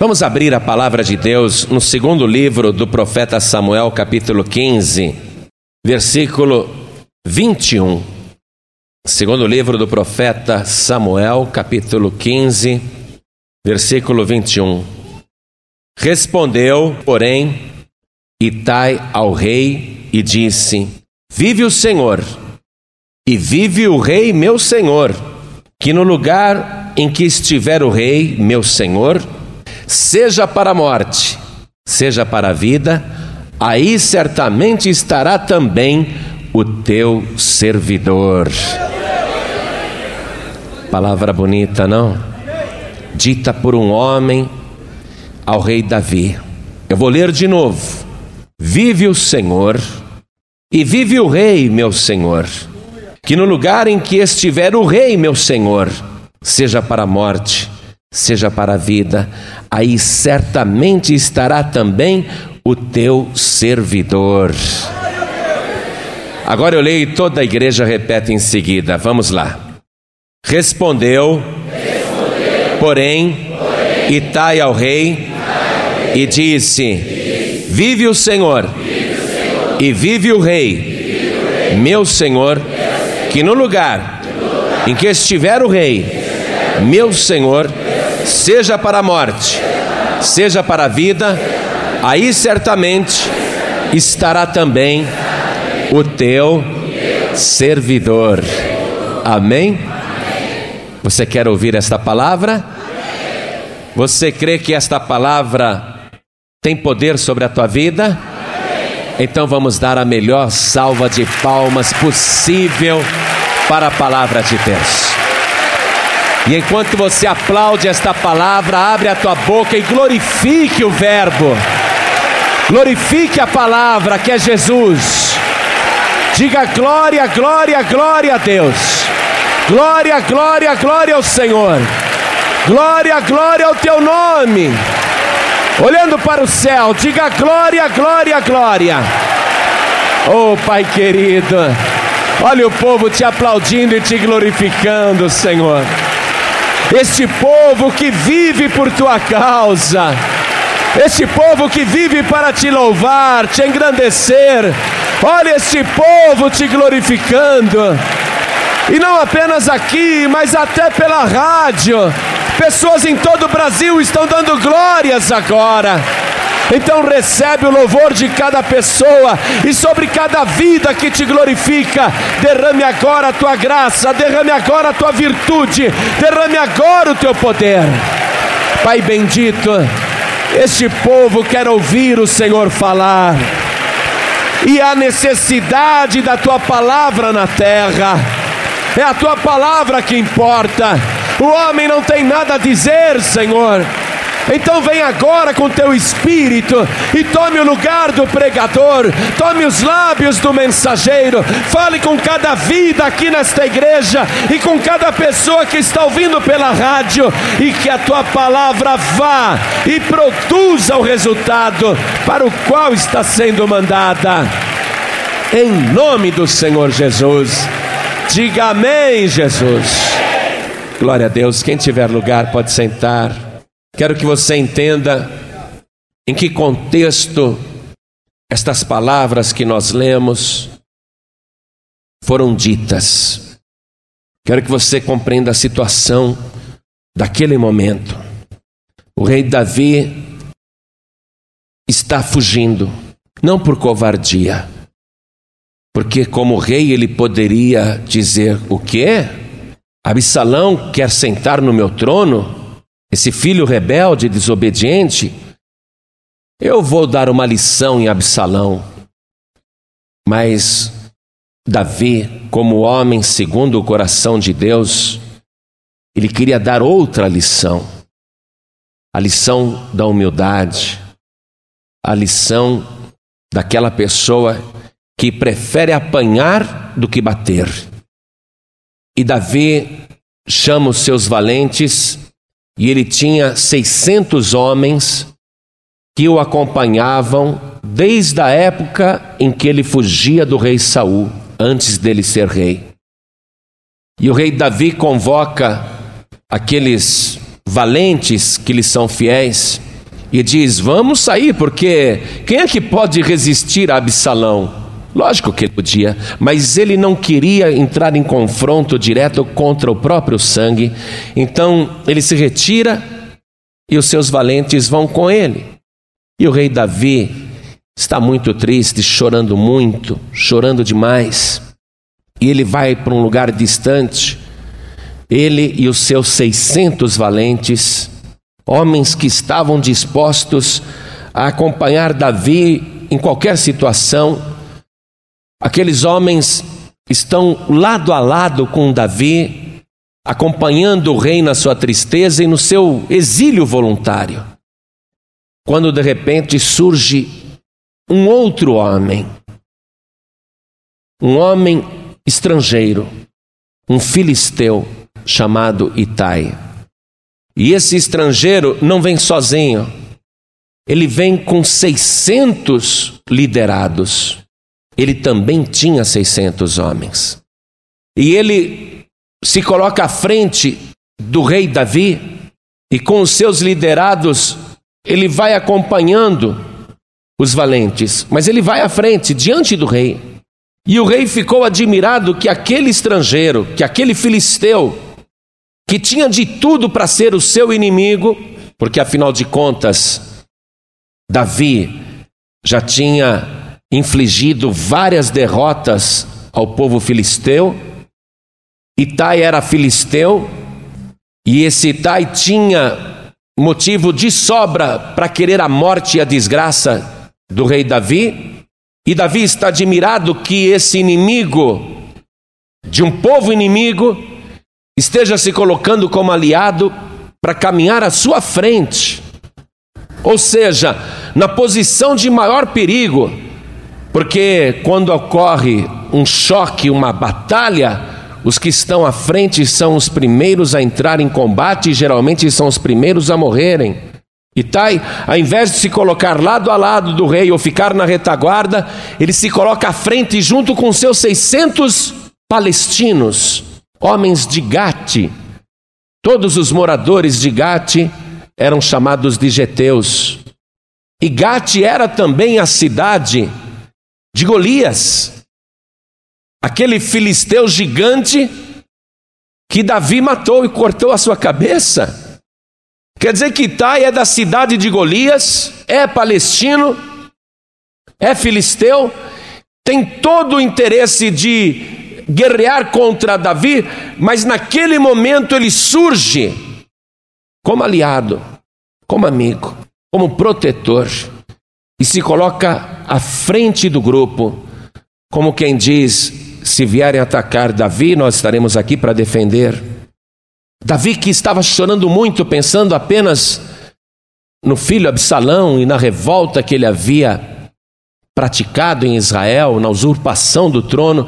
Vamos abrir a palavra de Deus no segundo livro do profeta Samuel, capítulo 15, versículo 21. Segundo livro do profeta Samuel, capítulo 15, versículo 21. Respondeu, porém, Itai ao rei e disse: Vive o Senhor, e vive o rei meu senhor, que no lugar em que estiver o rei meu senhor, seja para a morte, seja para a vida, aí certamente estará também o teu servidor. Palavra bonita, não? Dita por um homem ao rei Davi. Eu vou ler de novo. Vive o Senhor e vive o rei, meu senhor. Que no lugar em que estiver o rei, meu senhor, seja para a morte, seja para a vida, aí certamente estará também o teu servidor. Agora eu leio e toda a igreja repete em seguida. Vamos lá. Respondeu, Respondeu porém, porém Itai ao rei, Itai e disse: disse Vive o Senhor, vive o Senhor e vive o rei, vive o rei meu Senhor, que no lugar, no lugar em que estiver o rei, meu Senhor, seja para a morte, seja para a vida, aí certamente estará também o teu servidor. Amém? Você quer ouvir esta palavra? Você crê que esta palavra tem poder sobre a tua vida? Então vamos dar a melhor salva de palmas possível para a palavra de Deus. E enquanto você aplaude esta palavra, abre a tua boca e glorifique o Verbo. Glorifique a palavra que é Jesus. Diga glória, glória, glória a Deus. Glória, glória, glória ao Senhor. Glória, glória ao teu nome. Olhando para o céu, diga glória, glória, glória. Oh, Pai querido, olha o povo te aplaudindo e te glorificando, Senhor este povo que vive por tua causa, este povo que vive para te louvar, te engrandecer. Olha este povo te glorificando. E não apenas aqui, mas até pela rádio. Pessoas em todo o Brasil estão dando glórias agora. Então recebe o louvor de cada pessoa e sobre cada vida que te glorifica. Derrame agora a tua graça, derrame agora a tua virtude, derrame agora o teu poder. Pai bendito, este povo quer ouvir o Senhor falar. E a necessidade da tua palavra na terra. É a tua palavra que importa. O homem não tem nada a dizer, Senhor então vem agora com teu espírito e tome o lugar do pregador, tome os lábios do mensageiro, fale com cada vida aqui nesta igreja e com cada pessoa que está ouvindo pela rádio e que a tua palavra vá e produza o resultado para o qual está sendo mandada. Em nome do Senhor Jesus. Diga amém, Jesus. Glória a Deus. Quem tiver lugar pode sentar. Quero que você entenda em que contexto estas palavras que nós lemos foram ditas. Quero que você compreenda a situação daquele momento. O rei Davi está fugindo, não por covardia, porque como rei ele poderia dizer: "O quê? Absalão quer sentar no meu trono?" Esse filho rebelde, desobediente, eu vou dar uma lição em Absalão. Mas Davi, como homem segundo o coração de Deus, ele queria dar outra lição. A lição da humildade, a lição daquela pessoa que prefere apanhar do que bater. E Davi chama os seus valentes e ele tinha 600 homens que o acompanhavam desde a época em que ele fugia do rei Saul, antes dele ser rei. E o rei Davi convoca aqueles valentes que lhe são fiéis e diz: Vamos sair, porque quem é que pode resistir a Absalão? Lógico que ele podia, mas ele não queria entrar em confronto direto contra o próprio sangue, então ele se retira e os seus valentes vão com ele. E o rei Davi está muito triste, chorando muito, chorando demais. E ele vai para um lugar distante, ele e os seus 600 valentes, homens que estavam dispostos a acompanhar Davi em qualquer situação, Aqueles homens estão lado a lado com Davi, acompanhando o rei na sua tristeza e no seu exílio voluntário. Quando de repente surge um outro homem, um homem estrangeiro, um filisteu chamado Itai. E esse estrangeiro não vem sozinho, ele vem com 600 liderados ele também tinha 600 homens. E ele se coloca à frente do rei Davi e com os seus liderados ele vai acompanhando os valentes, mas ele vai à frente diante do rei. E o rei ficou admirado que aquele estrangeiro, que aquele filisteu, que tinha de tudo para ser o seu inimigo, porque afinal de contas, Davi já tinha infligido várias derrotas ao povo filisteu. Itai era filisteu e esse Itai tinha motivo de sobra para querer a morte e a desgraça do rei Davi. E Davi está admirado que esse inimigo, de um povo inimigo, esteja se colocando como aliado para caminhar à sua frente. Ou seja, na posição de maior perigo, porque quando ocorre um choque, uma batalha, os que estão à frente são os primeiros a entrar em combate e geralmente são os primeiros a morrerem. Itai, ao invés de se colocar lado a lado do rei ou ficar na retaguarda, ele se coloca à frente junto com seus 600 palestinos, homens de Gate. Todos os moradores de Gate eram chamados de Geteus. E Gate era também a cidade de Golias, aquele filisteu gigante que Davi matou e cortou a sua cabeça. Quer dizer que Itai é da cidade de Golias, é palestino, é filisteu, tem todo o interesse de guerrear contra Davi, mas naquele momento ele surge como aliado, como amigo, como protetor e se coloca à frente do grupo, como quem diz: se vierem atacar Davi, nós estaremos aqui para defender. Davi, que estava chorando muito, pensando apenas no filho Absalão e na revolta que ele havia praticado em Israel, na usurpação do trono.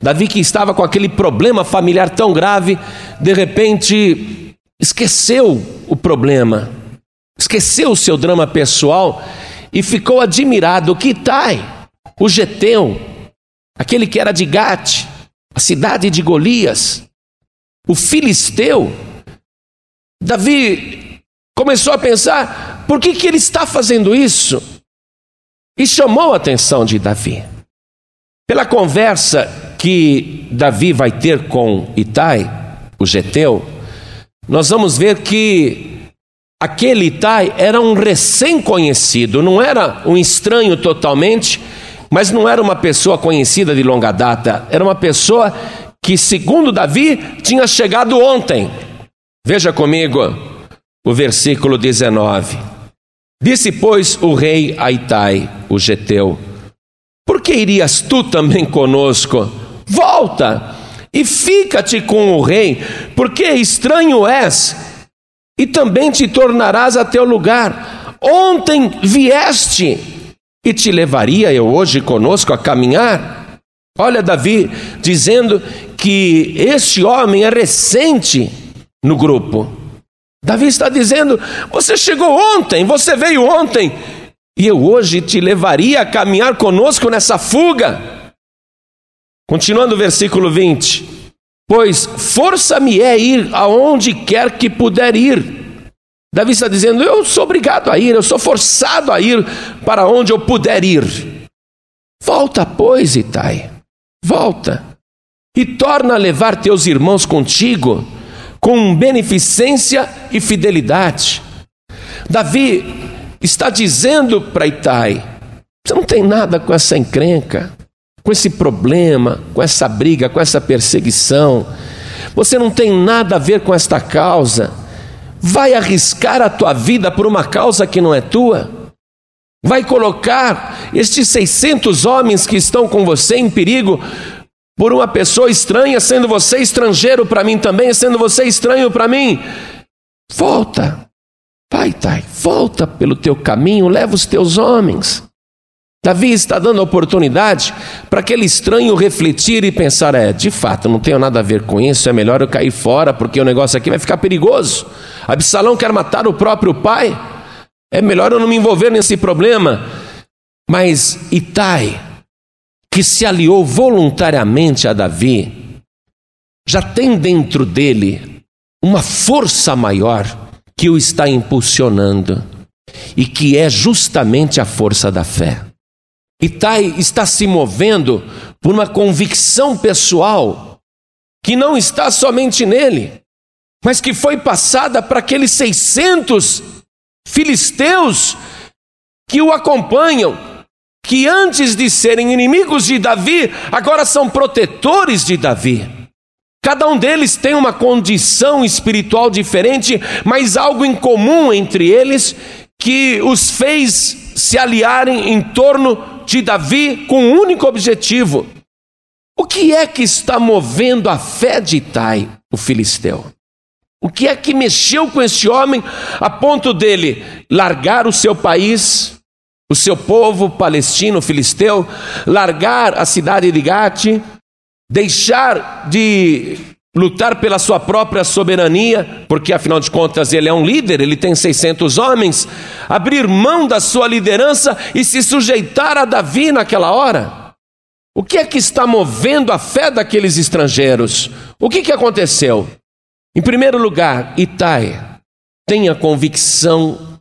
Davi, que estava com aquele problema familiar tão grave, de repente esqueceu o problema, esqueceu o seu drama pessoal e ficou admirado que Tai, o Geteu, aquele que era de Gate, a cidade de Golias, o filisteu, Davi começou a pensar: por que, que ele está fazendo isso? E chamou a atenção de Davi. Pela conversa que Davi vai ter com Itai, o Geteu, nós vamos ver que Aquele Itai era um recém-conhecido, não era um estranho totalmente, mas não era uma pessoa conhecida de longa data, era uma pessoa que, segundo Davi, tinha chegado ontem. Veja comigo o versículo 19. Disse, pois, o rei a Itai, o geteu: Por que irias tu também conosco? Volta e fica-te com o rei, porque estranho és e também te tornarás a teu lugar. Ontem vieste e te levaria eu hoje conosco a caminhar. Olha, Davi dizendo que este homem é recente no grupo. Davi está dizendo: Você chegou ontem, você veio ontem, e eu hoje te levaria a caminhar conosco nessa fuga. Continuando o versículo 20: Pois força me é ir aonde quer que puder ir, Davi está dizendo: Eu sou obrigado a ir, eu sou forçado a ir para onde eu puder ir. Volta, pois, Itai, volta, e torna a levar teus irmãos contigo com beneficência e fidelidade. Davi está dizendo para Itai: você não tem nada com essa encrenca, com esse problema, com essa briga, com essa perseguição. Você não tem nada a ver com esta causa. Vai arriscar a tua vida por uma causa que não é tua? Vai colocar estes 600 homens que estão com você em perigo por uma pessoa estranha, sendo você estrangeiro para mim também, sendo você estranho para mim? Volta, Pai, Tai, volta pelo teu caminho, leva os teus homens. Davi está dando oportunidade para aquele estranho refletir e pensar: é, de fato, não tenho nada a ver com isso, é melhor eu cair fora, porque o negócio aqui vai ficar perigoso. Absalão quer matar o próprio pai, é melhor eu não me envolver nesse problema. Mas Itai, que se aliou voluntariamente a Davi, já tem dentro dele uma força maior que o está impulsionando, e que é justamente a força da fé. Itai está se movendo por uma convicção pessoal que não está somente nele, mas que foi passada para aqueles 600 filisteus que o acompanham, que antes de serem inimigos de Davi, agora são protetores de Davi. Cada um deles tem uma condição espiritual diferente, mas algo em comum entre eles que os fez se aliarem em torno de Davi com um único objetivo. O que é que está movendo a fé de Itai, o filisteu? O que é que mexeu com esse homem a ponto dele largar o seu país, o seu povo palestino, filisteu, largar a cidade de Gate, deixar de lutar pela sua própria soberania, porque afinal de contas ele é um líder, ele tem 600 homens, abrir mão da sua liderança e se sujeitar a Davi naquela hora? O que é que está movendo a fé daqueles estrangeiros? O que, que aconteceu? Em primeiro lugar, Itai tem a convicção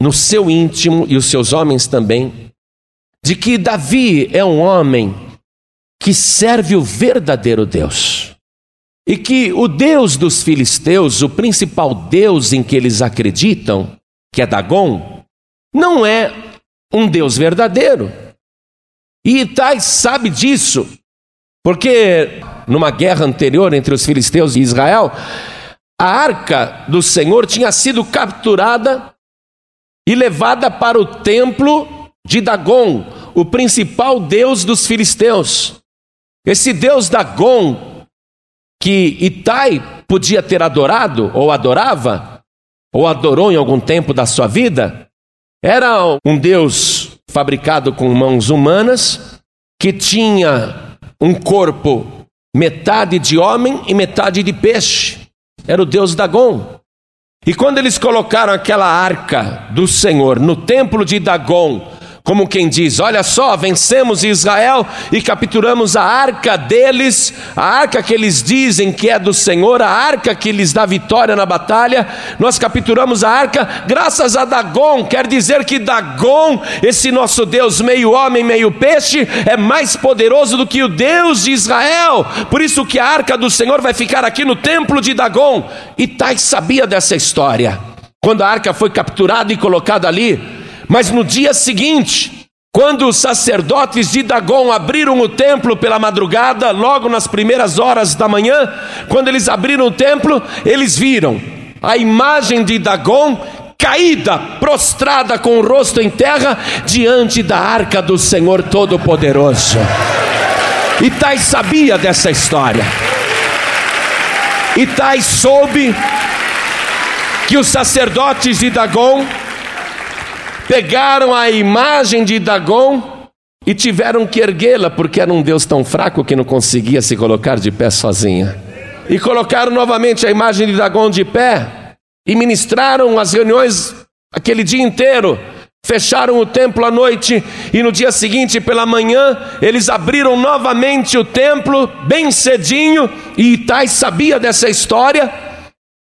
no seu íntimo e os seus homens também, de que Davi é um homem que serve o verdadeiro Deus. E que o Deus dos filisteus, o principal Deus em que eles acreditam, que é Dagon, não é um Deus verdadeiro. E Itai sabe disso, porque numa guerra anterior entre os filisteus e Israel, a arca do Senhor tinha sido capturada e levada para o templo de Dagon, o principal deus dos filisteus. Esse deus Dagon que Itai podia ter adorado, ou adorava, ou adorou em algum tempo da sua vida, era um Deus fabricado com mãos humanas, que tinha um corpo metade de homem e metade de peixe. Era o Deus Dagon. E quando eles colocaram aquela arca do Senhor no templo de Dagon, como quem diz: Olha só, vencemos Israel e capturamos a arca deles, a arca que eles dizem que é do Senhor, a arca que lhes dá vitória na batalha. Nós capturamos a arca graças a Dagon, quer dizer que Dagon, esse nosso Deus, meio homem, meio peixe, é mais poderoso do que o Deus de Israel. Por isso que a arca do Senhor vai ficar aqui no templo de Dagon. E Tai sabia dessa história. Quando a arca foi capturada e colocada ali, mas no dia seguinte, quando os sacerdotes de Dagon abriram o templo pela madrugada, logo nas primeiras horas da manhã, quando eles abriram o templo, eles viram a imagem de Dagon caída, prostrada com o rosto em terra, diante da arca do Senhor Todo-Poderoso. Itai sabia dessa história. Itai soube que os sacerdotes de Dagon pegaram a imagem de Dagon e tiveram que erguê-la, porque era um Deus tão fraco que não conseguia se colocar de pé sozinha. E colocaram novamente a imagem de Dagon de pé e ministraram as reuniões aquele dia inteiro. Fecharam o templo à noite e no dia seguinte, pela manhã, eles abriram novamente o templo, bem cedinho, e Itai sabia dessa história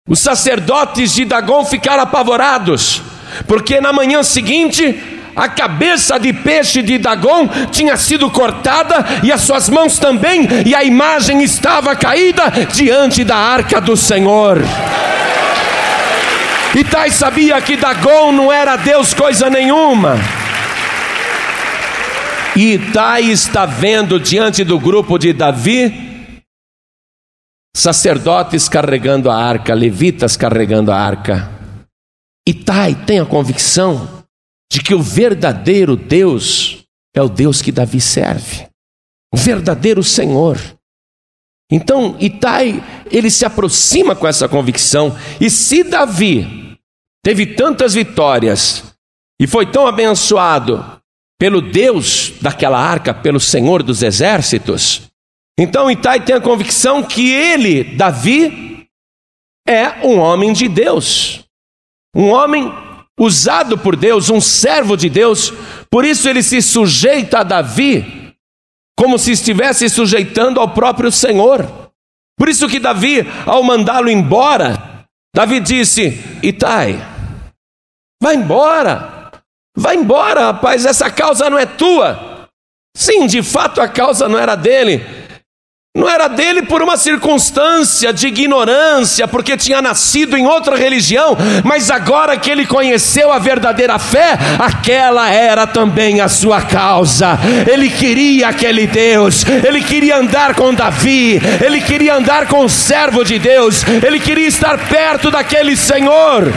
Os sacerdotes de Dagom ficaram apavorados, porque na manhã seguinte a cabeça de peixe de Dagom tinha sido cortada e as suas mãos também, e a imagem estava caída diante da arca do Senhor. Itai sabia que Dagom não era Deus coisa nenhuma. E Itai está vendo diante do grupo de Davi sacerdotes carregando a arca, levitas carregando a arca. Itai tem a convicção de que o verdadeiro Deus é o Deus que Davi serve, o verdadeiro Senhor. Então, Itai, ele se aproxima com essa convicção, e se Davi teve tantas vitórias e foi tão abençoado pelo Deus daquela arca, pelo Senhor dos exércitos, então Itai tem a convicção que ele, Davi, é um homem de Deus, um homem usado por Deus, um servo de Deus, por isso ele se sujeita a Davi, como se estivesse sujeitando ao próprio Senhor. Por isso que Davi, ao mandá-lo embora, Davi disse: Itai, vai embora, vai embora, rapaz, essa causa não é tua. Sim, de fato a causa não era dele, não era dele por uma circunstância de ignorância, porque tinha nascido em outra religião, mas agora que ele conheceu a verdadeira fé, aquela era também a sua causa. Ele queria aquele Deus, ele queria andar com Davi, ele queria andar com o servo de Deus, ele queria estar perto daquele Senhor.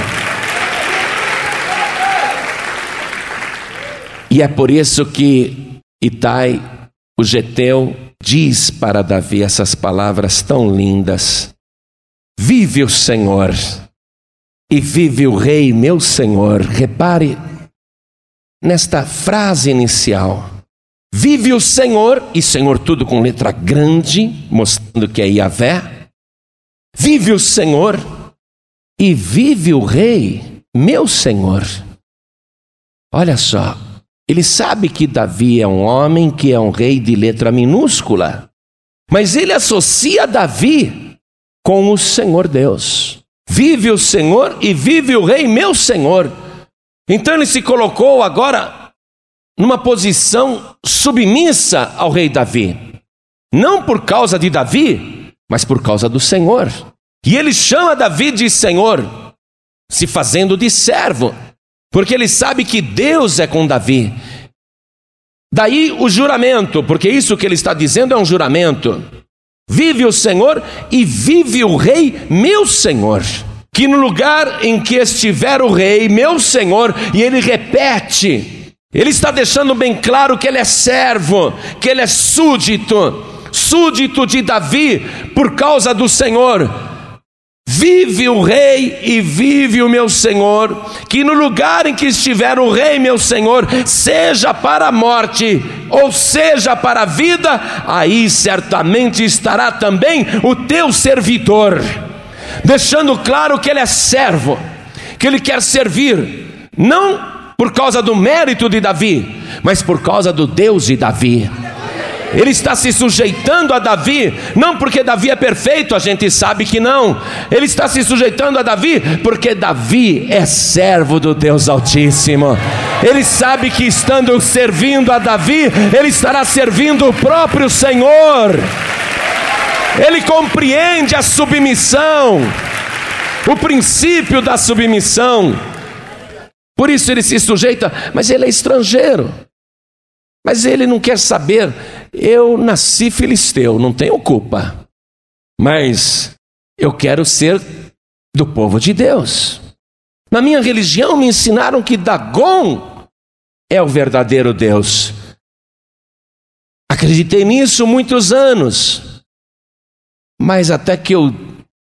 E é por isso que Itai, o Geteu, diz para Davi essas palavras tão lindas: Vive o Senhor e vive o Rei, meu Senhor. Repare nesta frase inicial. Vive o Senhor, e Senhor tudo com letra grande, mostrando que é Yahvé. Vive o Senhor e vive o Rei, meu Senhor. Olha só, ele sabe que Davi é um homem que é um rei de letra minúscula, mas ele associa Davi com o Senhor Deus. Vive o Senhor e vive o rei, meu Senhor. Então ele se colocou agora numa posição submissa ao rei Davi. Não por causa de Davi, mas por causa do Senhor. E ele chama Davi de Senhor, se fazendo de servo porque ele sabe que Deus é com Davi. Daí o juramento, porque isso que ele está dizendo é um juramento. Vive o Senhor e vive o Rei, meu Senhor. Que no lugar em que estiver o Rei, meu Senhor, e ele repete, ele está deixando bem claro que ele é servo, que ele é súdito, súdito de Davi por causa do Senhor. Vive o rei e vive o meu senhor, que no lugar em que estiver o rei, meu senhor, seja para a morte ou seja para a vida, aí certamente estará também o teu servidor, deixando claro que ele é servo, que ele quer servir, não por causa do mérito de Davi, mas por causa do Deus de Davi. Ele está se sujeitando a Davi, não porque Davi é perfeito, a gente sabe que não. Ele está se sujeitando a Davi porque Davi é servo do Deus Altíssimo. Ele sabe que estando servindo a Davi, ele estará servindo o próprio Senhor. Ele compreende a submissão, o princípio da submissão. Por isso ele se sujeita, mas ele é estrangeiro. Mas ele não quer saber eu nasci filisteu, não tenho culpa, mas eu quero ser do povo de Deus. Na minha religião me ensinaram que Dagon é o verdadeiro Deus. Acreditei nisso muitos anos, mas até que eu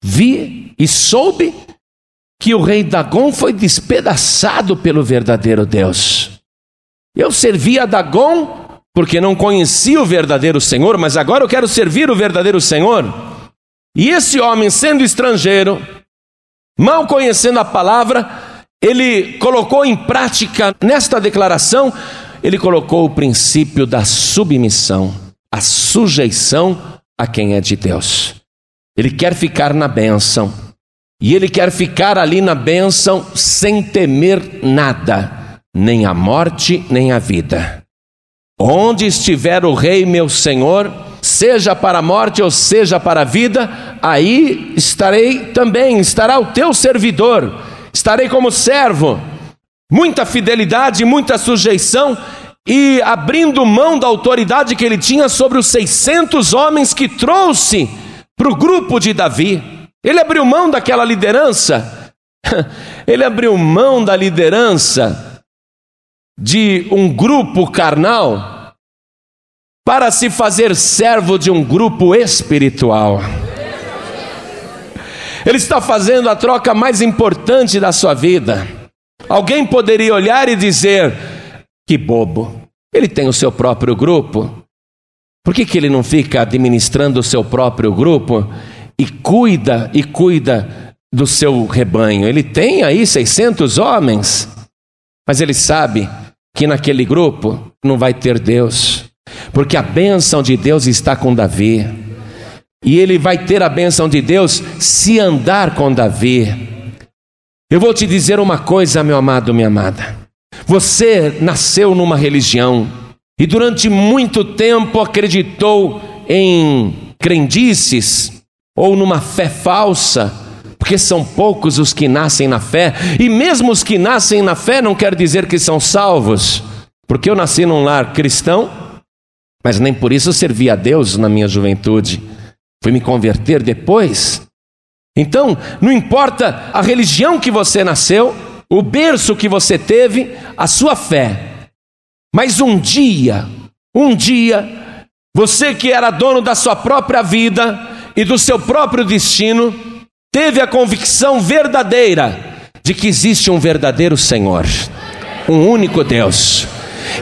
vi e soube que o rei Dagon foi despedaçado pelo verdadeiro Deus. Eu servia a Dagon porque não conhecia o verdadeiro Senhor, mas agora eu quero servir o verdadeiro Senhor. E esse homem, sendo estrangeiro, mal conhecendo a palavra, ele colocou em prática nesta declaração, ele colocou o princípio da submissão, a sujeição a quem é de Deus. Ele quer ficar na bênção. E ele quer ficar ali na bênção sem temer nada, nem a morte, nem a vida. Onde estiver o rei, meu senhor, seja para a morte ou seja para a vida, aí estarei também, estará o teu servidor, estarei como servo. Muita fidelidade, muita sujeição e abrindo mão da autoridade que ele tinha sobre os 600 homens que trouxe para o grupo de Davi. Ele abriu mão daquela liderança, ele abriu mão da liderança de um grupo carnal para se fazer servo de um grupo espiritual. Ele está fazendo a troca mais importante da sua vida. Alguém poderia olhar e dizer: que bobo, ele tem o seu próprio grupo. Por que, que ele não fica administrando o seu próprio grupo e cuida e cuida do seu rebanho? Ele tem aí 600 homens, mas ele sabe que naquele grupo não vai ter Deus, porque a bênção de Deus está com Davi. E ele vai ter a bênção de Deus se andar com Davi. Eu vou te dizer uma coisa, meu amado, minha amada. Você nasceu numa religião e durante muito tempo acreditou em crendices ou numa fé falsa, porque são poucos os que nascem na fé, e mesmo os que nascem na fé não quer dizer que são salvos, porque eu nasci num lar cristão, mas nem por isso servi a Deus na minha juventude. Fui me converter depois. Então, não importa a religião que você nasceu, o berço que você teve, a sua fé. Mas um dia, um dia, você que era dono da sua própria vida e do seu próprio destino, teve a convicção verdadeira de que existe um verdadeiro Senhor, um único Deus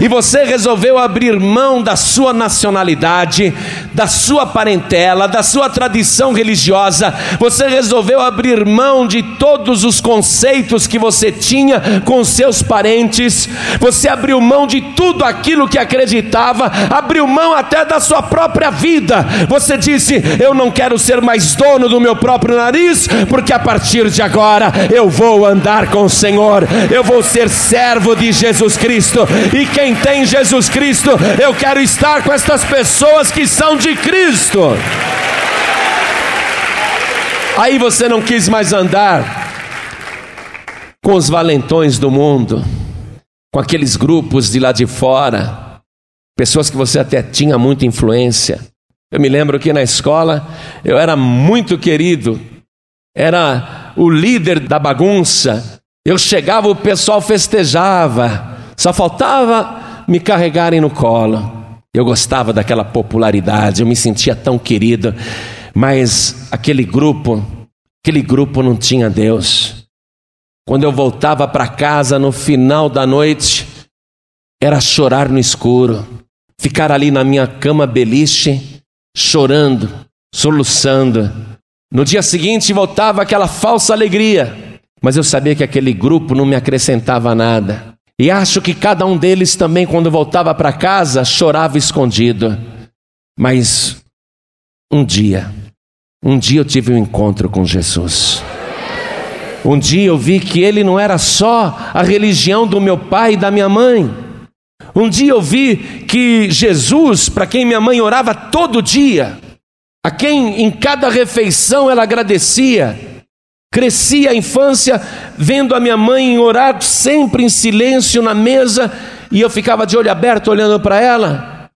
e você resolveu abrir mão da sua nacionalidade, da sua parentela, da sua tradição religiosa, você resolveu abrir mão de todos os conceitos que você tinha com seus parentes, você abriu mão de tudo aquilo que acreditava, abriu mão até da sua própria vida. Você disse: Eu não quero ser mais dono do meu próprio nariz, porque a partir de agora eu vou andar com o Senhor, eu vou ser servo de Jesus Cristo, e quem tem Jesus Cristo, eu quero estar com estas pessoas que são de Cristo. Aí você não quis mais andar com os valentões do mundo, com aqueles grupos de lá de fora, pessoas que você até tinha muita influência. Eu me lembro que na escola eu era muito querido, era o líder da bagunça. Eu chegava, o pessoal festejava, só faltava me carregarem no colo. Eu gostava daquela popularidade, eu me sentia tão querido, mas aquele grupo, aquele grupo não tinha Deus. Quando eu voltava para casa no final da noite, era chorar no escuro, ficar ali na minha cama beliche, chorando, soluçando. No dia seguinte voltava aquela falsa alegria, mas eu sabia que aquele grupo não me acrescentava nada. E acho que cada um deles também, quando voltava para casa, chorava escondido. Mas um dia, um dia eu tive um encontro com Jesus. Um dia eu vi que ele não era só a religião do meu pai e da minha mãe. Um dia eu vi que Jesus, para quem minha mãe orava todo dia, a quem em cada refeição ela agradecia, Cresci a infância vendo a minha mãe orar sempre em silêncio na mesa e eu ficava de olho aberto olhando para ela.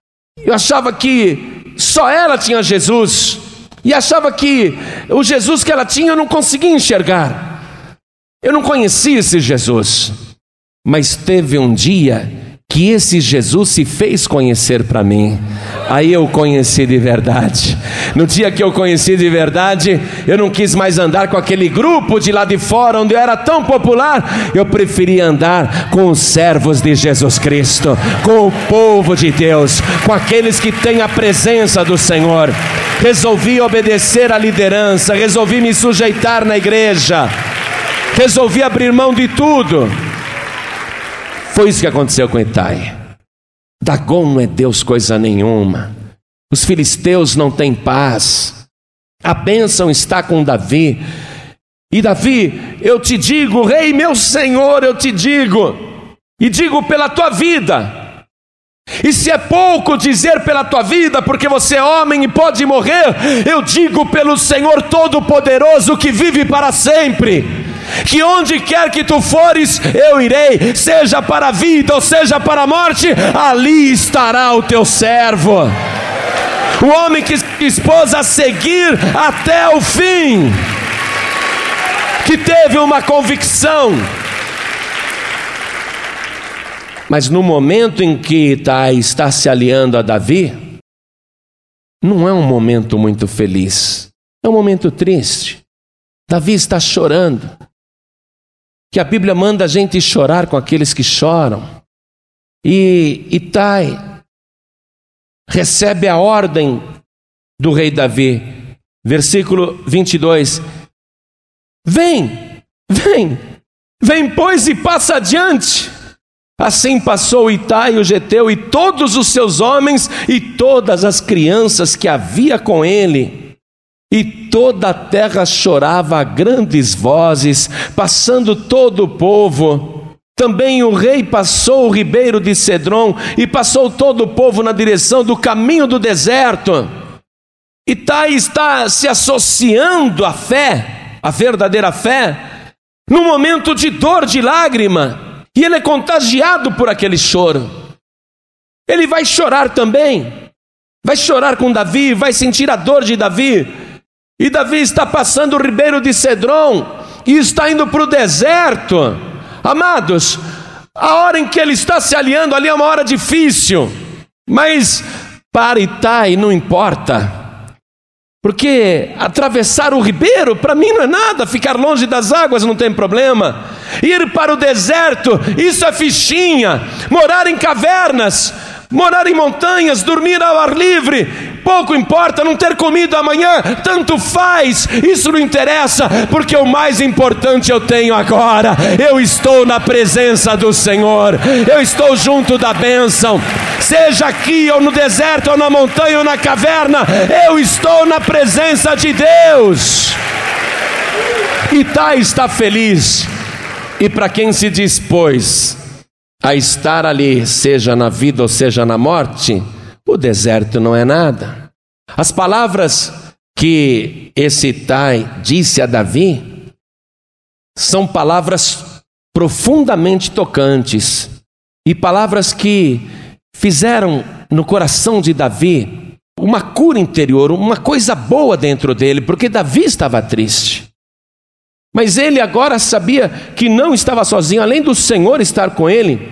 Eu achava que só ela tinha Jesus e achava que o Jesus que ela tinha eu não conseguia enxergar. Eu não conhecia esse Jesus, mas teve um dia que esse Jesus se fez conhecer para mim. Aí eu conheci de verdade. No dia que eu conheci de verdade, eu não quis mais andar com aquele grupo de lá de fora, onde eu era tão popular. Eu preferi andar com os servos de Jesus Cristo, com o povo de Deus, com aqueles que têm a presença do Senhor. Resolvi obedecer à liderança, resolvi me sujeitar na igreja, resolvi abrir mão de tudo foi isso que aconteceu com Itai. Dagon não é Deus coisa nenhuma. Os filisteus não têm paz. A bênção está com Davi. E Davi, eu te digo, Rei meu Senhor, eu te digo, e digo pela tua vida, e se é pouco dizer pela tua vida, porque você é homem e pode morrer, eu digo pelo Senhor Todo-Poderoso que vive para sempre, que onde quer que tu fores, eu irei, seja para a vida ou seja para a morte, ali estará o teu servo. O homem que se dispôs a seguir até o fim, que teve uma convicção, mas no momento em que Itai está se aliando a Davi, não é um momento muito feliz, é um momento triste. Davi está chorando. Que a Bíblia manda a gente chorar com aqueles que choram. E Itai recebe a ordem do rei Davi. Versículo 22. Vem, vem, vem, pois, e passa adiante. Assim passou Itai o Geteu e todos os seus homens e todas as crianças que havia com ele. E toda a terra chorava a grandes vozes, passando todo o povo. Também o rei passou o ribeiro de Cedron e passou todo o povo na direção do caminho do deserto. Itai está se associando à fé, à verdadeira fé, no momento de dor, de lágrima e ele é contagiado por aquele choro. Ele vai chorar também. Vai chorar com Davi, vai sentir a dor de Davi. E Davi está passando o ribeiro de Cedron e está indo para o deserto. Amados, a hora em que ele está se aliando ali é uma hora difícil, mas para Itai não importa. Porque atravessar o ribeiro, para mim não é nada, ficar longe das águas não tem problema. Ir para o deserto, isso é fichinha. Morar em cavernas, morar em montanhas, dormir ao ar livre, pouco importa, não ter comido amanhã, tanto faz, isso não interessa, porque o mais importante eu tenho agora, eu estou na presença do Senhor, eu estou junto da bênção, seja aqui ou no deserto, ou na montanha ou na caverna, eu estou na presença de Deus. Itai está feliz, e para quem se dispôs a estar ali, seja na vida ou seja na morte, o deserto não é nada. As palavras que esse Tai disse a Davi são palavras profundamente tocantes e palavras que fizeram no coração de Davi uma cura interior, uma coisa boa dentro dele, porque Davi estava triste. Mas ele agora sabia que não estava sozinho, além do Senhor estar com ele,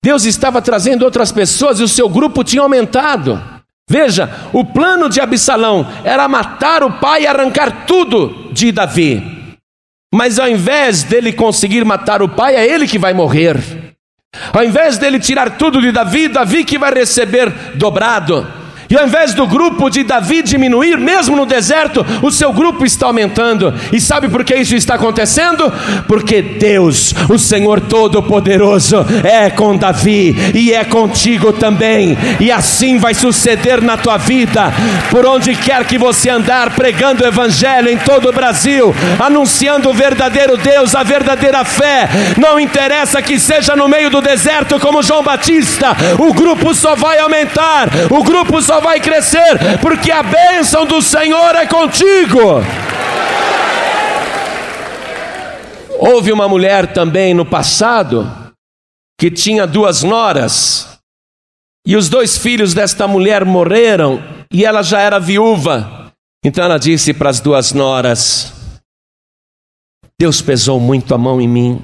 Deus estava trazendo outras pessoas e o seu grupo tinha aumentado. Veja, o plano de Absalão era matar o pai e arrancar tudo de Davi. Mas ao invés dele conseguir matar o pai, é ele que vai morrer. Ao invés dele tirar tudo de Davi, Davi que vai receber dobrado. E ao invés do grupo de Davi diminuir, mesmo no deserto, o seu grupo está aumentando. E sabe por que isso está acontecendo? Porque Deus, o Senhor Todo-Poderoso, é com Davi e é contigo também. E assim vai suceder na tua vida, por onde quer que você andar, pregando o Evangelho em todo o Brasil, anunciando o verdadeiro Deus, a verdadeira fé. Não interessa que seja no meio do deserto, como João Batista, o grupo só vai aumentar, o grupo só vai crescer, porque a bênção do Senhor é contigo. Houve uma mulher também no passado que tinha duas noras, e os dois filhos desta mulher morreram, e ela já era viúva. Então ela disse para as duas noras: Deus pesou muito a mão em mim.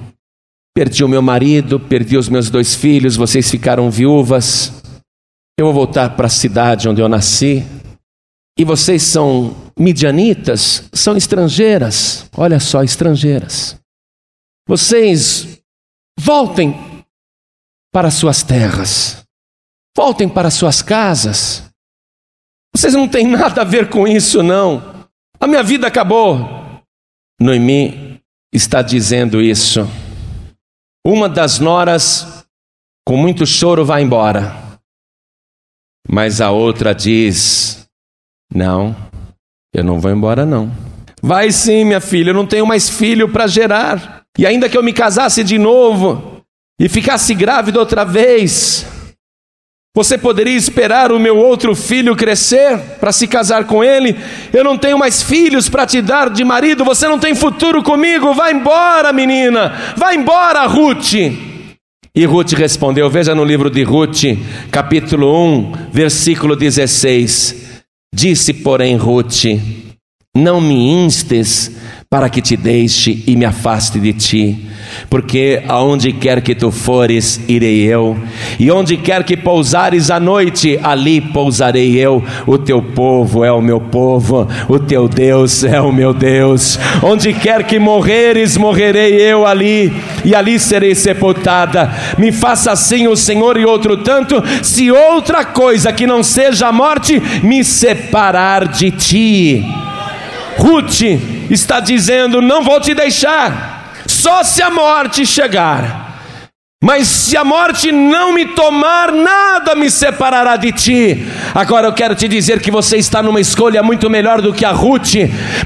Perdi o meu marido, perdi os meus dois filhos, vocês ficaram viúvas. Eu vou voltar para a cidade onde eu nasci. E vocês são midianitas, são estrangeiras. Olha só, estrangeiras. Vocês voltem para suas terras. Voltem para suas casas. Vocês não têm nada a ver com isso, não. A minha vida acabou. Noemi está dizendo isso. Uma das noras, com muito choro, vai embora. Mas a outra diz: Não, eu não vou embora, não. Vai sim, minha filha, eu não tenho mais filho para gerar. E ainda que eu me casasse de novo e ficasse grávida outra vez, você poderia esperar o meu outro filho crescer para se casar com ele? Eu não tenho mais filhos para te dar de marido, você não tem futuro comigo? Vai embora, menina, vai embora, Ruth. E Ruth respondeu, veja no livro de Ruth, capítulo 1, versículo 16: Disse, porém, Ruth: Não me instes para que te deixe e me afaste de ti porque aonde quer que tu fores, irei eu, e onde quer que pousares à noite, ali pousarei eu. O teu povo é o meu povo, o teu Deus é o meu Deus. Onde quer que morreres, morrerei eu ali, e ali serei sepultada. Me faça assim o Senhor e outro tanto, se outra coisa que não seja a morte me separar de ti. Ruth está dizendo: Não vou te deixar só se a morte chegar. Mas se a morte não me tomar, nada me separará de ti. Agora eu quero te dizer que você está numa escolha muito melhor do que a Ruth,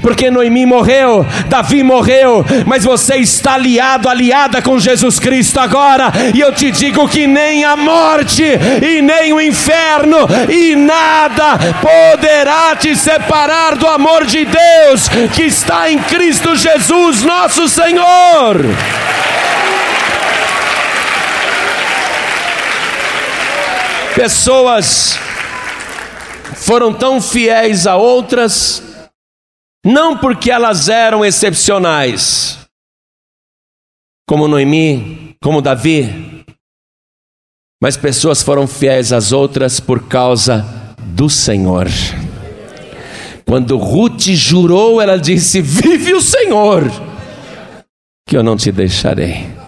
porque Noemi morreu, Davi morreu, mas você está aliado, aliada com Jesus Cristo agora. E eu te digo que nem a morte, e nem o inferno, e nada poderá te separar do amor de Deus que está em Cristo Jesus, nosso Senhor. Pessoas foram tão fiéis a outras, não porque elas eram excepcionais, como Noemi, como Davi, mas pessoas foram fiéis às outras por causa do Senhor. Quando Ruth jurou, ela disse: Vive o Senhor, que eu não te deixarei.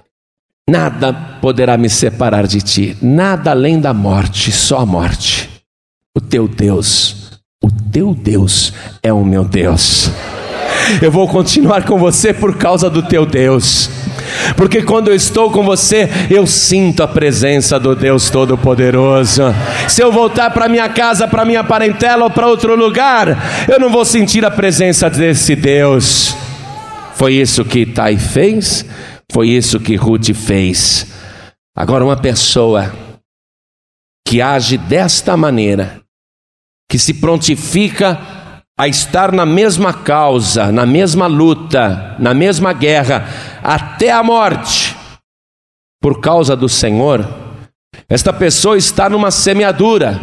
Nada poderá me separar de ti, nada além da morte, só a morte. O teu Deus, o teu Deus é o meu Deus. Eu vou continuar com você por causa do teu Deus. Porque quando eu estou com você, eu sinto a presença do Deus Todo-Poderoso. Se eu voltar para minha casa, para minha parentela ou para outro lugar, eu não vou sentir a presença desse Deus. Foi isso que Tai fez, foi isso que Ruth fez. Agora, uma pessoa que age desta maneira, que se prontifica a estar na mesma causa, na mesma luta, na mesma guerra, até a morte, por causa do Senhor, esta pessoa está numa semeadura.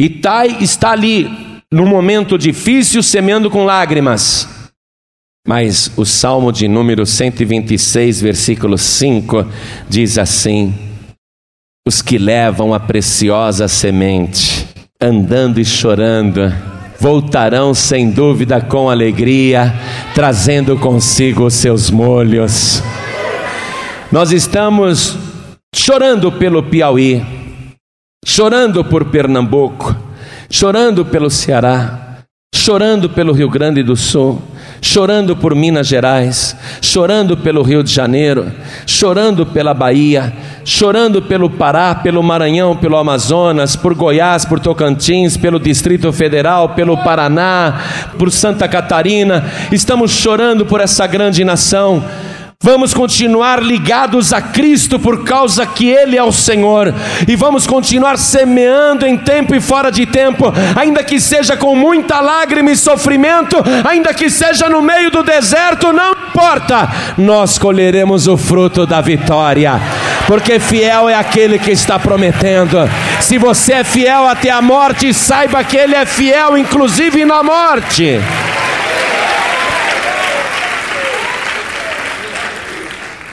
E Tai está ali, num momento difícil, semeando com lágrimas. Mas o Salmo de número 126, versículo 5, diz assim: Os que levam a preciosa semente, andando e chorando, voltarão sem dúvida com alegria, trazendo consigo os seus molhos. Nós estamos chorando pelo Piauí, chorando por Pernambuco, chorando pelo Ceará, chorando pelo Rio Grande do Sul chorando por Minas Gerais, chorando pelo Rio de Janeiro, chorando pela Bahia, chorando pelo Pará, pelo Maranhão, pelo Amazonas, por Goiás, por Tocantins, pelo Distrito Federal, pelo Paraná, por Santa Catarina. Estamos chorando por essa grande nação Vamos continuar ligados a Cristo por causa que Ele é o Senhor, e vamos continuar semeando em tempo e fora de tempo, ainda que seja com muita lágrima e sofrimento, ainda que seja no meio do deserto, não importa, nós colheremos o fruto da vitória, porque fiel é aquele que está prometendo. Se você é fiel até a morte, saiba que Ele é fiel, inclusive na morte.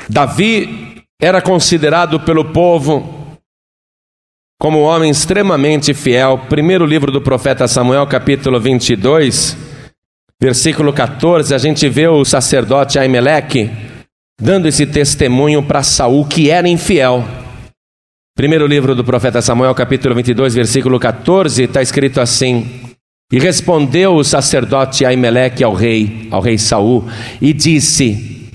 Davi era considerado pelo povo como um homem extremamente fiel. Primeiro livro do profeta Samuel, capítulo 22, versículo 14, a gente vê o sacerdote Aimeleque dando esse testemunho para Saul que era infiel. Primeiro livro do profeta Samuel, capítulo 22, versículo 14, está escrito assim: E respondeu o sacerdote Aimeleque ao rei, ao rei Saul, e disse: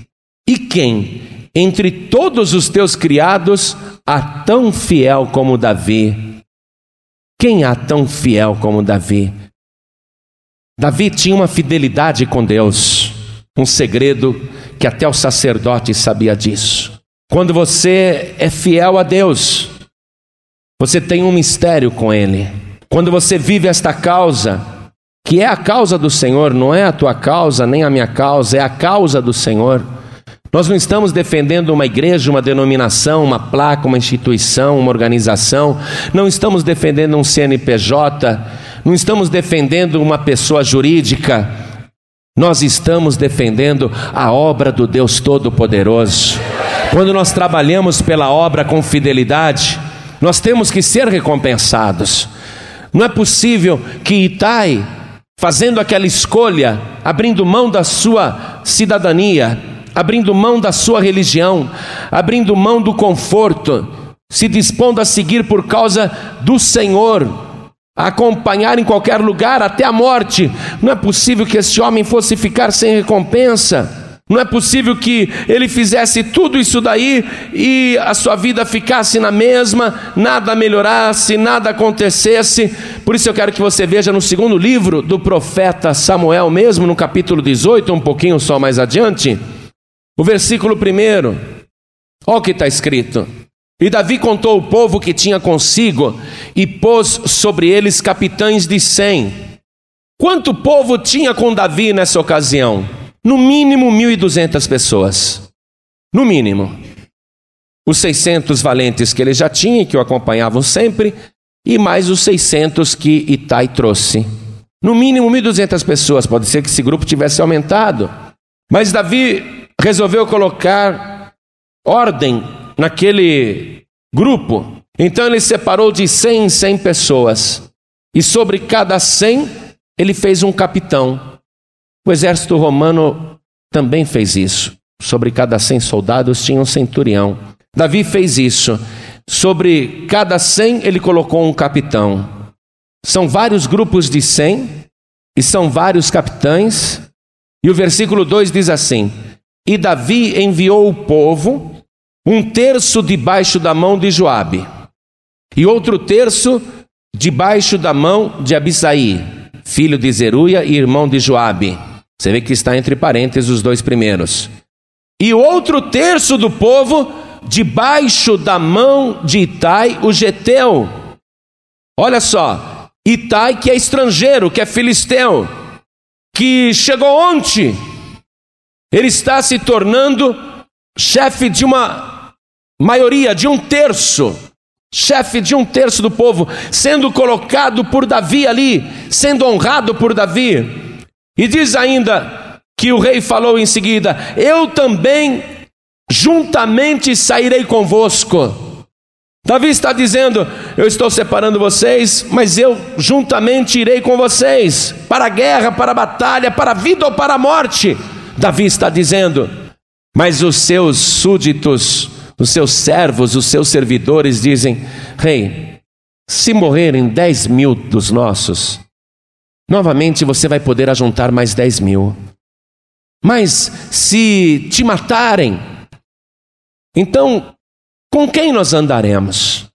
E quem entre todos os teus criados há tão fiel como Davi. Quem há tão fiel como Davi? Davi tinha uma fidelidade com Deus, um segredo que até o sacerdote sabia disso. Quando você é fiel a Deus, você tem um mistério com Ele. Quando você vive esta causa, que é a causa do Senhor, não é a tua causa, nem a minha causa, é a causa do Senhor. Nós não estamos defendendo uma igreja, uma denominação, uma placa, uma instituição, uma organização, não estamos defendendo um CNPJ, não estamos defendendo uma pessoa jurídica, nós estamos defendendo a obra do Deus Todo-Poderoso. Quando nós trabalhamos pela obra com fidelidade, nós temos que ser recompensados. Não é possível que Itai, fazendo aquela escolha, abrindo mão da sua cidadania, abrindo mão da sua religião, abrindo mão do conforto, se dispondo a seguir por causa do Senhor, a acompanhar em qualquer lugar até a morte. Não é possível que esse homem fosse ficar sem recompensa. Não é possível que ele fizesse tudo isso daí e a sua vida ficasse na mesma, nada melhorasse, nada acontecesse. Por isso eu quero que você veja no segundo livro do profeta Samuel, mesmo no capítulo 18, um pouquinho só mais adiante, o versículo 1. Olha o que está escrito. E Davi contou o povo que tinha consigo e pôs sobre eles capitães de cem. Quanto povo tinha com Davi nessa ocasião? No mínimo 1.200 pessoas. No mínimo. Os 600 valentes que ele já tinha e que o acompanhavam sempre, e mais os 600 que Itai trouxe. No mínimo 1.200 pessoas. Pode ser que esse grupo tivesse aumentado. Mas Davi resolveu colocar ordem naquele grupo. Então ele separou de 100 em 100 pessoas. E sobre cada 100 ele fez um capitão. O exército romano também fez isso. Sobre cada cem soldados tinha um centurião. Davi fez isso. Sobre cada cem ele colocou um capitão. São vários grupos de cem e são vários capitães. E o versículo 2 diz assim: E Davi enviou o povo, um terço debaixo da mão de Joabe, e outro terço debaixo da mão de Abisaí, filho de Zeruia e irmão de Joabe você vê que está entre parênteses os dois primeiros. E outro terço do povo debaixo da mão de Itai, o Geteu. Olha só, Itai que é estrangeiro, que é filisteu, que chegou ontem, ele está se tornando chefe de uma maioria, de um terço, chefe de um terço do povo, sendo colocado por Davi ali, sendo honrado por Davi. E diz ainda que o rei falou em seguida: Eu também juntamente sairei convosco. Davi está dizendo: Eu estou separando vocês, mas eu juntamente irei com vocês para a guerra, para a batalha, para a vida ou para a morte. Davi está dizendo, mas os seus súditos, os seus servos, os seus servidores dizem: Rei, se morrerem dez mil dos nossos, novamente você vai poder ajuntar mais 10 mil. Mas se te matarem, então com quem nós andaremos?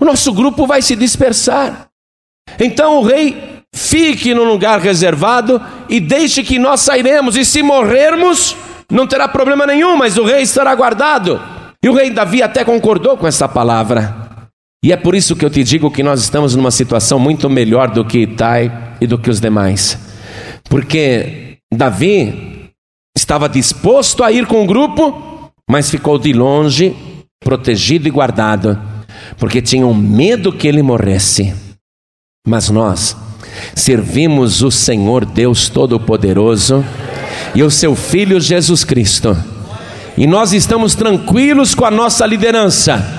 O nosso grupo vai se dispersar. Então o rei fique no lugar reservado e deixe que nós sairemos, e se morrermos, não terá problema nenhum, mas o rei estará guardado. E o rei Davi até concordou com essa palavra. E é por isso que eu te digo que nós estamos numa situação muito melhor do que Itai e do que os demais. Porque Davi estava disposto a ir com o grupo, mas ficou de longe, protegido e guardado, porque tinham medo que ele morresse. Mas nós servimos o Senhor Deus Todo-Poderoso e o seu Filho Jesus Cristo. E nós estamos tranquilos com a nossa liderança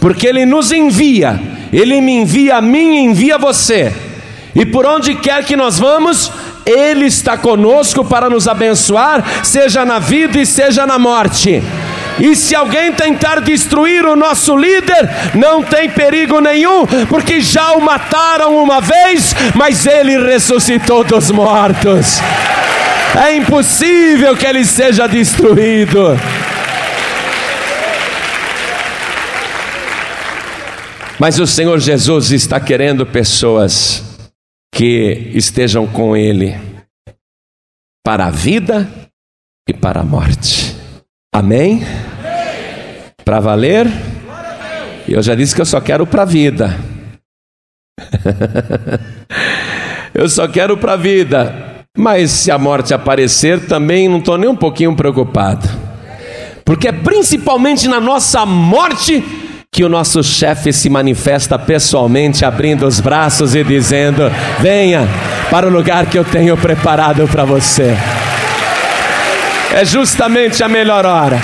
porque Ele nos envia, Ele me envia a mim e envia você, e por onde quer que nós vamos, Ele está conosco para nos abençoar, seja na vida e seja na morte. E se alguém tentar destruir o nosso líder, não tem perigo nenhum, porque já o mataram uma vez, mas ele ressuscitou dos mortos. É impossível que ele seja destruído. Mas o Senhor Jesus está querendo pessoas que estejam com Ele para a vida e para a morte. Amém? Para valer? Eu já disse que eu só quero para a vida. eu só quero para a vida. Mas se a morte aparecer, também não estou nem um pouquinho preocupado. Porque é principalmente na nossa morte que o nosso chefe se manifesta pessoalmente, abrindo os braços e dizendo: Venha para o lugar que eu tenho preparado para você. É justamente a melhor hora.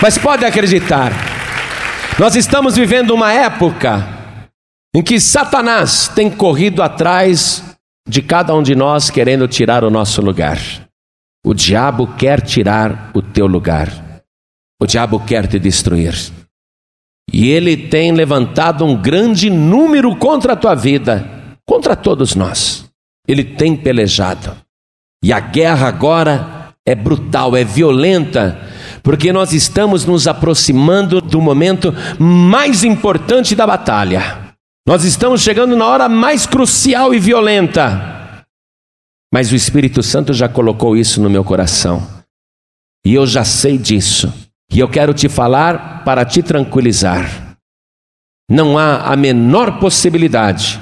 Mas pode acreditar, nós estamos vivendo uma época em que Satanás tem corrido atrás de cada um de nós querendo tirar o nosso lugar. O diabo quer tirar o teu lugar. O diabo quer te destruir. E ele tem levantado um grande número contra a tua vida, contra todos nós. Ele tem pelejado. E a guerra agora é brutal, é violenta, porque nós estamos nos aproximando do momento mais importante da batalha. Nós estamos chegando na hora mais crucial e violenta. Mas o Espírito Santo já colocou isso no meu coração. E eu já sei disso. E eu quero te falar para te tranquilizar. Não há a menor possibilidade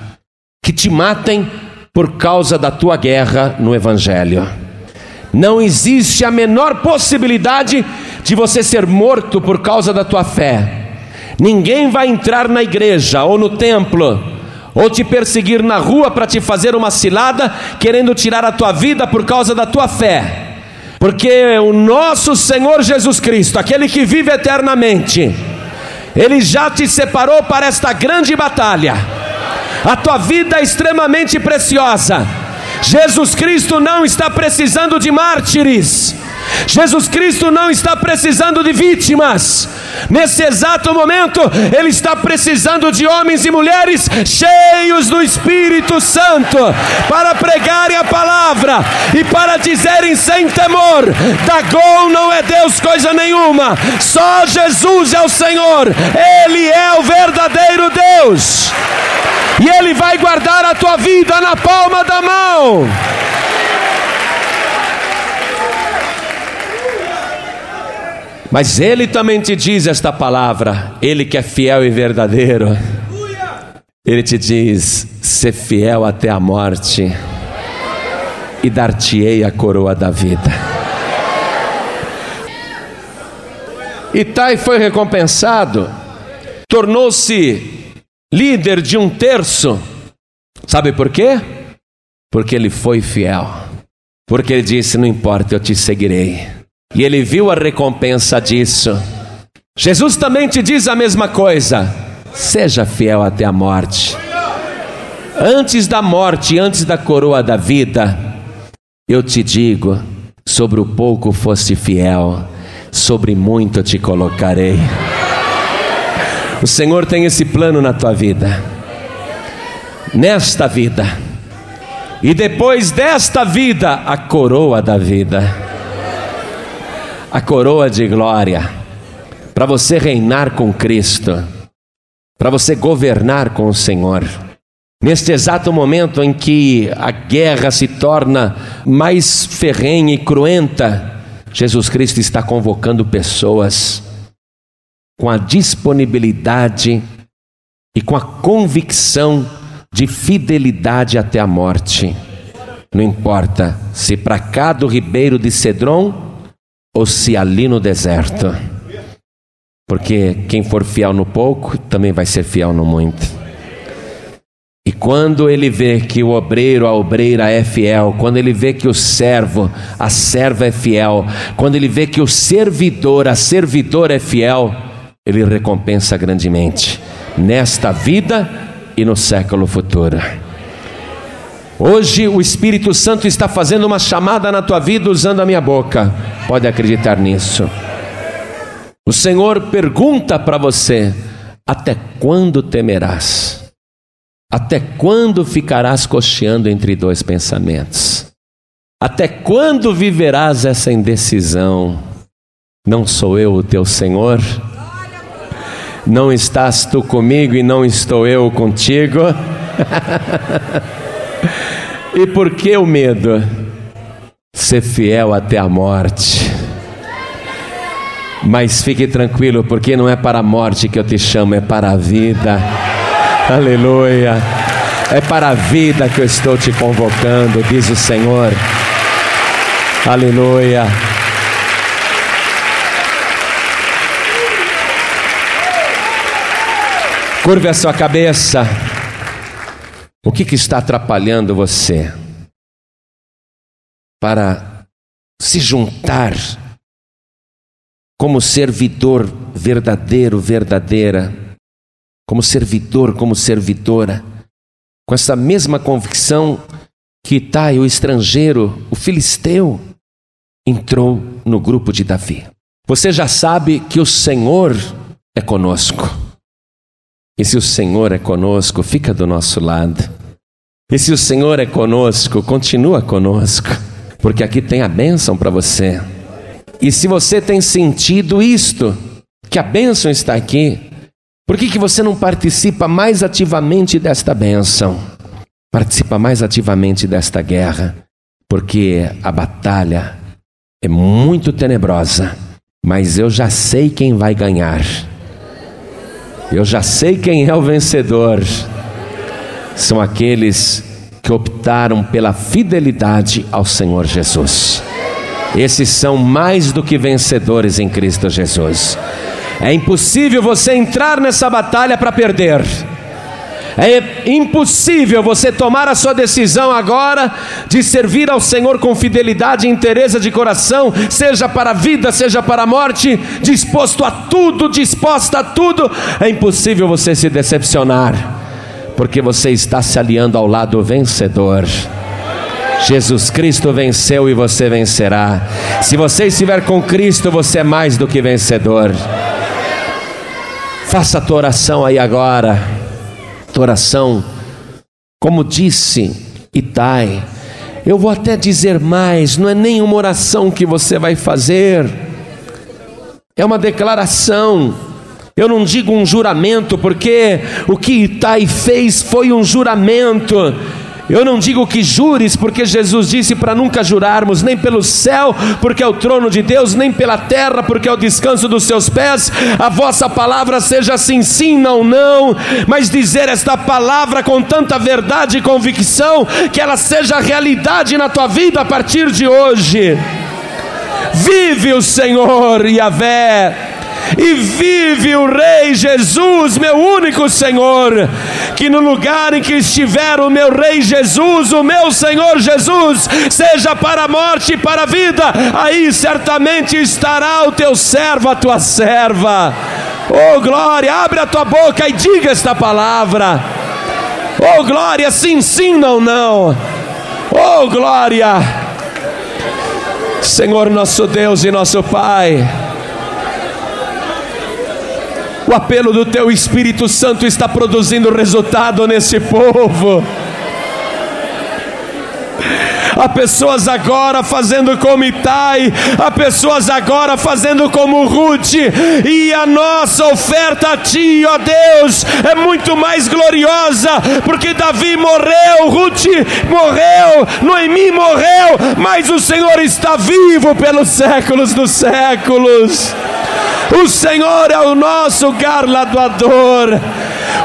que te matem por causa da tua guerra no Evangelho. Não existe a menor possibilidade de você ser morto por causa da tua fé. Ninguém vai entrar na igreja ou no templo ou te perseguir na rua para te fazer uma cilada, querendo tirar a tua vida por causa da tua fé. Porque o nosso Senhor Jesus Cristo, aquele que vive eternamente, ele já te separou para esta grande batalha. A tua vida é extremamente preciosa. Jesus Cristo não está precisando de mártires. Jesus Cristo não está precisando de vítimas. Nesse exato momento, Ele está precisando de homens e mulheres cheios do Espírito Santo para pregarem a palavra e para dizerem sem temor: Dagom não é Deus coisa nenhuma, só Jesus é o Senhor, Ele é o verdadeiro Deus, e Ele vai guardar a tua vida na palma da mão. Mas ele também te diz esta palavra, ele que é fiel e verdadeiro. Ele te diz: ser fiel até a morte, e dar-te-ei a coroa da vida. Itai foi recompensado, tornou-se líder de um terço. Sabe por quê? Porque ele foi fiel. Porque ele disse: Não importa, eu te seguirei. E ele viu a recompensa disso. Jesus também te diz a mesma coisa: seja fiel até a morte. Antes da morte, antes da coroa da vida, eu te digo: sobre o pouco fosse fiel, sobre muito te colocarei. O Senhor tem esse plano na tua vida, nesta vida, e depois desta vida, a coroa da vida. A coroa de glória, para você reinar com Cristo, para você governar com o Senhor. Neste exato momento em que a guerra se torna mais ferrenha e cruenta, Jesus Cristo está convocando pessoas com a disponibilidade e com a convicção de fidelidade até a morte. Não importa se para cá do ribeiro de Cedron ou se ali no deserto. Porque quem for fiel no pouco também vai ser fiel no muito. E quando ele vê que o obreiro, a obreira é fiel, quando ele vê que o servo, a serva é fiel, quando ele vê que o servidor, a servidora é fiel, ele recompensa grandemente, nesta vida e no século futuro. Hoje o Espírito Santo está fazendo uma chamada na tua vida usando a minha boca. Pode acreditar nisso. O Senhor pergunta para você: até quando temerás? Até quando ficarás cocheando entre dois pensamentos? Até quando viverás essa indecisão? Não sou eu o teu Senhor? Não estás tu comigo e não estou eu contigo? e por que o medo? Ser fiel até a morte. Mas fique tranquilo, porque não é para a morte que eu te chamo, é para a vida. Aleluia. É para a vida que eu estou te convocando, diz o Senhor. Aleluia. Curve a sua cabeça. O que, que está atrapalhando você para se juntar como servidor verdadeiro, verdadeira, como servidor, como servidora, com essa mesma convicção que Itai, o estrangeiro, o filisteu, entrou no grupo de Davi. Você já sabe que o Senhor é conosco. E se o Senhor é conosco, fica do nosso lado. E se o Senhor é conosco, continua conosco, porque aqui tem a bênção para você. E se você tem sentido isto, que a bênção está aqui, por que, que você não participa mais ativamente desta bênção? Participa mais ativamente desta guerra, porque a batalha é muito tenebrosa, mas eu já sei quem vai ganhar. Eu já sei quem é o vencedor. São aqueles que optaram pela fidelidade ao Senhor Jesus. Esses são mais do que vencedores em Cristo Jesus. É impossível você entrar nessa batalha para perder. É impossível você tomar a sua decisão agora de servir ao Senhor com fidelidade e interesse de coração, seja para a vida, seja para a morte, disposto a tudo, disposta a tudo. É impossível você se decepcionar, porque você está se aliando ao lado vencedor. Jesus Cristo venceu e você vencerá. Se você estiver com Cristo, você é mais do que vencedor. Faça a tua oração aí agora. Oração, como disse Itai, eu vou até dizer mais, não é nenhuma oração que você vai fazer, é uma declaração. Eu não digo um juramento, porque o que Itai fez foi um juramento. Eu não digo que jures, porque Jesus disse para nunca jurarmos, nem pelo céu, porque é o trono de Deus, nem pela terra, porque é o descanso dos seus pés. A vossa palavra seja sim, sim, não, não, mas dizer esta palavra com tanta verdade e convicção, que ela seja realidade na tua vida a partir de hoje. Vive o Senhor, Yahvé e vive o Rei Jesus, meu único Senhor. Que no lugar em que estiver o meu Rei Jesus, o meu Senhor Jesus, seja para a morte e para a vida, aí certamente estará o teu servo, a tua serva. Oh glória, abre a tua boca e diga esta palavra. Oh glória, sim, sim, não, não. Oh glória. Senhor nosso Deus e nosso Pai. O apelo do teu Espírito Santo está produzindo resultado nesse povo. Há pessoas agora fazendo como Itai, há pessoas agora fazendo como Ruth, e a nossa oferta a Ti, ó Deus, é muito mais gloriosa, porque Davi morreu, Ruth morreu, Noemi morreu, mas o Senhor está vivo pelos séculos dos séculos. O Senhor é o nosso galardoador.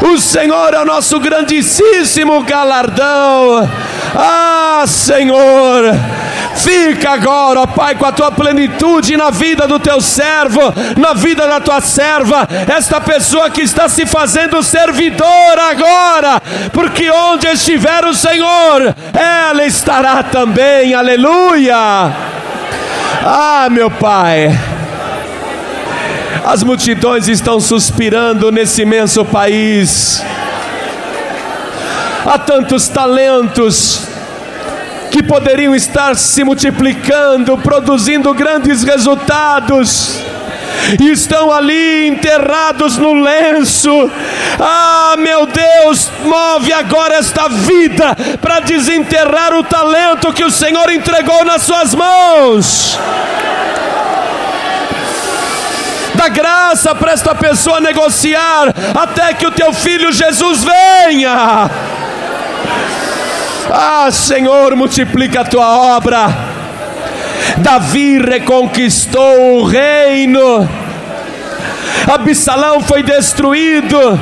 O Senhor é o nosso grandíssimo galardão. Ah, Senhor, fica agora, ó Pai, com a tua plenitude na vida do teu servo, na vida da tua serva, esta pessoa que está se fazendo servidora agora, porque onde estiver o Senhor, ela estará também, aleluia. Ah, meu Pai. As multidões estão suspirando nesse imenso país. Há tantos talentos que poderiam estar se multiplicando, produzindo grandes resultados e estão ali enterrados no lenço. Ah, meu Deus, move agora esta vida para desenterrar o talento que o Senhor entregou nas suas mãos. Graça para esta pessoa negociar até que o teu filho Jesus venha. Ah, Senhor, multiplica a tua obra. Davi reconquistou o reino. Absalão foi destruído.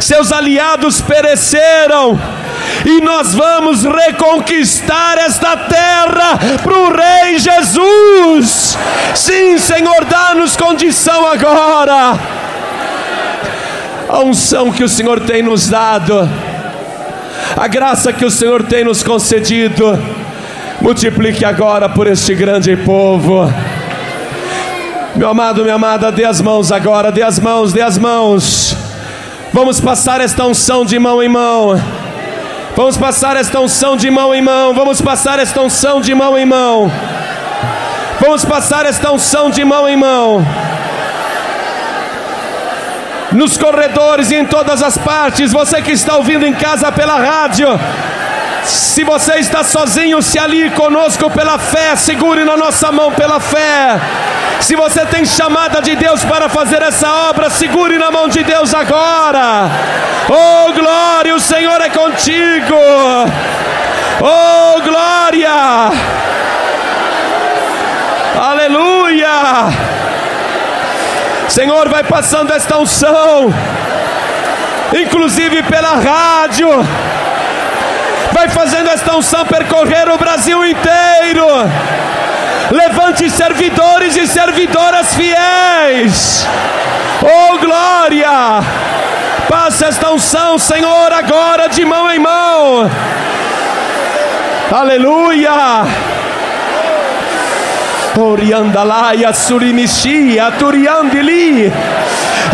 Seus aliados pereceram e nós vamos reconquistar esta terra para o Rei Jesus. Sim, Senhor, dá-nos condição agora. A unção que o Senhor tem nos dado, a graça que o Senhor tem nos concedido, multiplique agora por este grande povo. Meu amado, minha amada, dê as mãos agora, dê as mãos, dê as mãos. Vamos passar esta unção de mão em mão. Vamos passar esta unção de mão em mão. Vamos passar esta unção de mão em mão. Vamos passar esta unção de mão em mão. Nos corredores e em todas as partes, você que está ouvindo em casa pela rádio, se você está sozinho, se ali conosco pela fé, segure na nossa mão pela fé. Se você tem chamada de Deus para fazer essa obra, segure na mão de Deus agora. Oh glória, o Senhor é contigo. Oh glória. Aleluia. Senhor, vai passando esta unção, inclusive pela rádio. Vai fazendo esta unção percorrer o Brasil inteiro levante servidores e servidoras fiéis. Oh glória! Passa esta unção, Senhor, agora de mão em mão. Aleluia! Oriandalaia surimishia turiandili.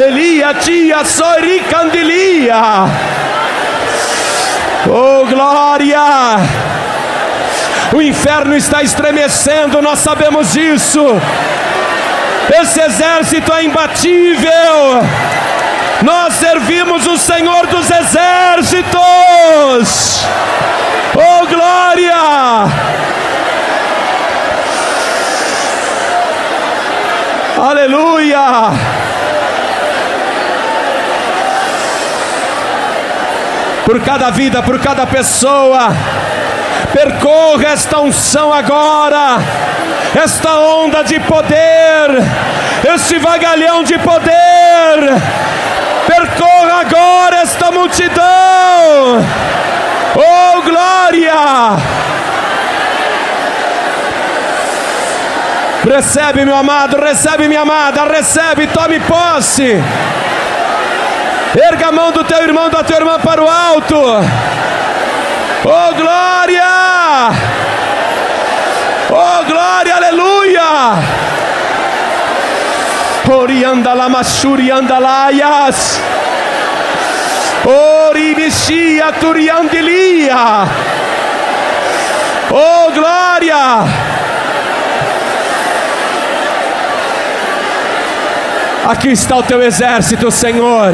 Elia tia soricandilia. Oh glória! O inferno está estremecendo, nós sabemos disso. Esse exército é imbatível. Nós servimos o Senhor dos exércitos. Oh glória! Aleluia! Por cada vida, por cada pessoa Percorra esta unção agora, esta onda de poder, este vagalhão de poder. Percorra agora esta multidão. Oh glória! Recebe, meu amado, recebe, minha amada, recebe, tome posse. Erga a mão do teu irmão, da tua irmã para o alto. Oh glória! Oh glória, aleluia! Orianda lamashuri andalayas. Ori mishia turiandilia. Oh glória! Aqui está o teu exército, Senhor.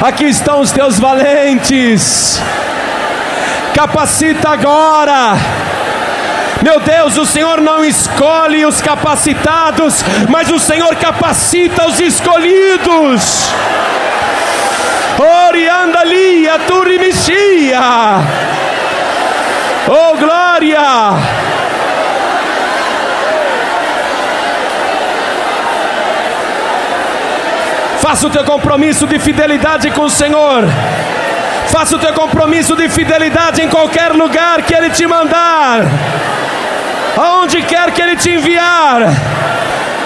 Aqui estão os teus valentes capacita agora. Meu Deus, o Senhor não escolhe os capacitados, mas o Senhor capacita os escolhidos. Orianda lia turimixia. Oh glória! Faça o teu compromisso de fidelidade com o Senhor. Faça o teu compromisso de fidelidade em qualquer lugar que Ele te mandar, aonde quer que Ele te enviar,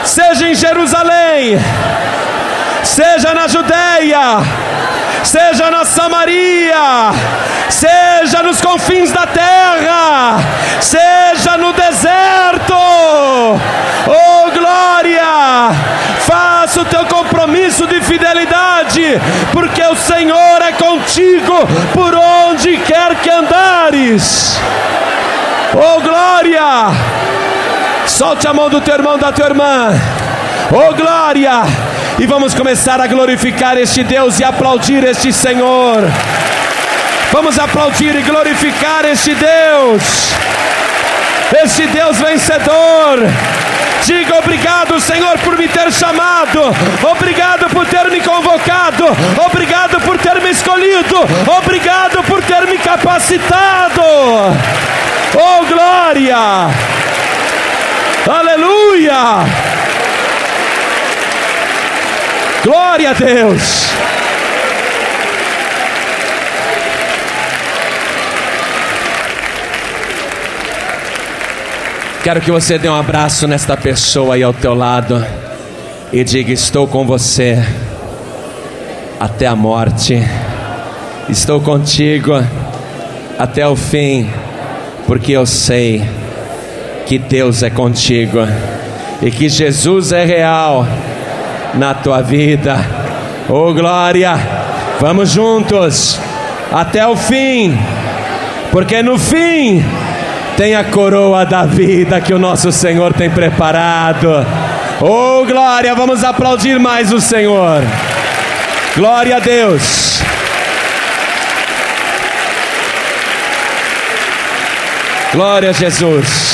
seja em Jerusalém, seja na Judéia, seja na Samaria, seja nos confins da terra, seja no deserto. Oh glória! Faça o teu compromisso de fidelidade, porque o Senhor é contigo por onde quer que andares. Oh glória! Solte a mão do teu irmão, da tua irmã. Oh glória! E vamos começar a glorificar este Deus e aplaudir este Senhor. Vamos aplaudir e glorificar este Deus. Este Deus vencedor. Diga obrigado, Senhor, por me ter chamado. Obrigado por ter me convocado. Obrigado por ter me escolhido. Obrigado por ter me capacitado. Oh, glória! Aleluia! Glória a Deus! Quero que você dê um abraço nesta pessoa aí ao teu lado e diga: Estou com você até a morte, estou contigo até o fim, porque eu sei que Deus é contigo e que Jesus é real na tua vida. Oh glória! Vamos juntos até o fim, porque no fim tem a coroa da vida que o nosso Senhor tem preparado. Oh, glória! Vamos aplaudir mais o Senhor. Glória a Deus. Glória a Jesus.